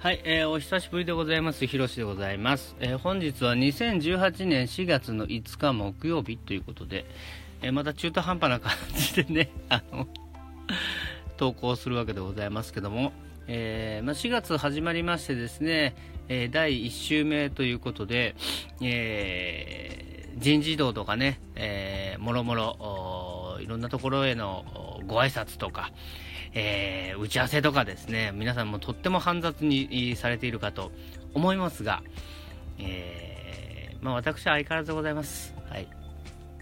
はい、えー、お久しぶりでございます。ひろしでございます。えー、本日は2018年4月の5日木曜日ということで、えー、また中途半端な感じでね、あの、投稿するわけでございますけども、えー、まあ、4月始まりましてですね、え第1週目ということで、え人事異動とかね、えー、もろもろ、いろんなところへのご挨拶とか、えー、打ち合わせとかですね、皆さんもとっても煩雑にされているかと思いますが、えー、まあ、私は相変わらずでございます。はい。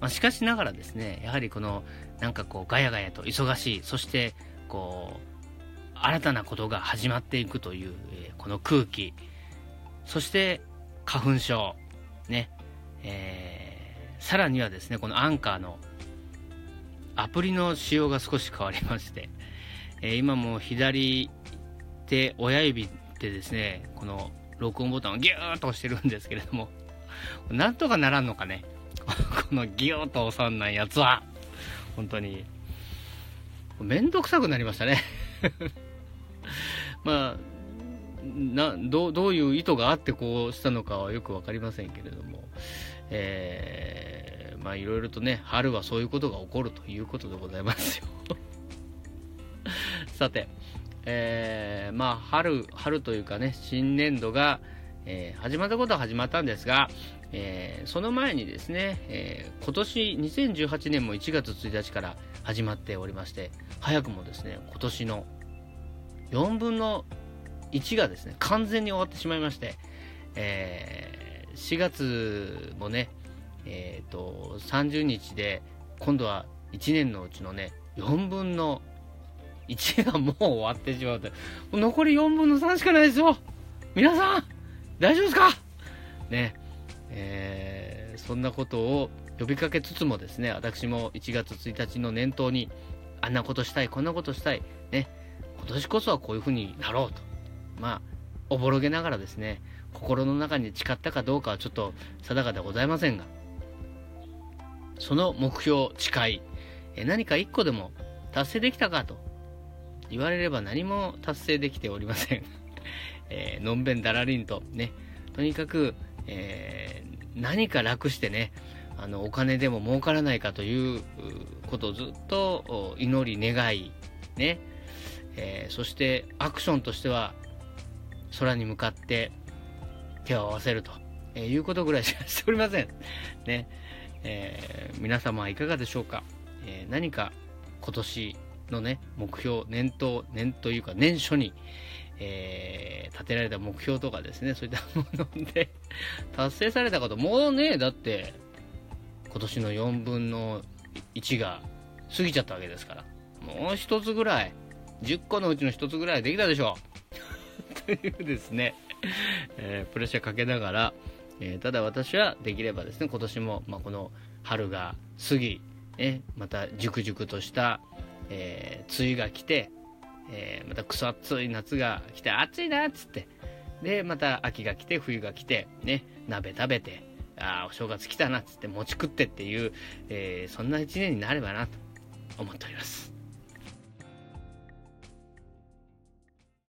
まあ、しかしながらですね、やはりこの、なんかこう、ガヤガヤと忙しい、そして、こう、新たなことが始まっていくという、えー、この空気、そして、花粉症、ね、えー、さらにはですね、このアンカーのアプリの仕様が少し変わりまして、えー、今も左手親指でですねこの録音ボタンをギューッと押してるんですけれども なんとかならんのかね。このギューッと押さんないやつは本当にめんどくさくなりましたね。まあなどどういう意図があってこうしたのかはよく分かりませんけれども、えー、まあいろいろとね春はそういうことが起こるということでございますよ。さて、えー、まあ、春、春というかね、新年度が、えー、始まったことは始まったんですが、えー、その前にですね、えー、今年2018年も1月1日から始まっておりまして、早くもですね、今年の4分の1がですね、完全に終わってしまいまして、えー、4月もね、えーと、30日で今度は1年のうちのね4分の1がもう終わってしまうと。残り4分の3しかないですよ皆さん大丈夫ですか？ね。えー、そんなことを呼びかけつつもですね、私も1月1日の念頭に、あんなことしたい、こんなことしたい、ね、今年こそはこういうふうになろうと。まあ、おぼろげながらですね、心の中に誓ったかどうかはちょっと定かではございませんが、その目標、誓い、何か1個でも達成できたかと言われれば何も達成できておりません。えー、のんべんだらりんと。ね、とにかく、えー、何か楽してね、あの、お金でも儲からないかということをずっと祈り願い、ね、えー、そしてアクションとしては空に向かって手を合わせると、えいうことぐらいしかしておりません。ね、え皆様はいかがでしょうか、え何か今年のね、目標、年頭、年というか年初に、えー、立てられた目標とかですね、そういったもので 達成されたこと、もうね、だって、今年の4分の1が過ぎちゃったわけですから、もう一つぐらい、10個のうちの一つぐらいできたでしょう。というですね、えー、プレッシャーかけながら、えー、ただ私はできればですね、今年も、まあ、この春が過ぎ、ね、また熟々としたえー、梅雨が来て、えー、またくそ暑い夏が来て暑いなっつってでまた秋が来て冬が来てね鍋食べてああお正月来たなっつって餅食ってっていう、え、そんな一年になればなと思っております。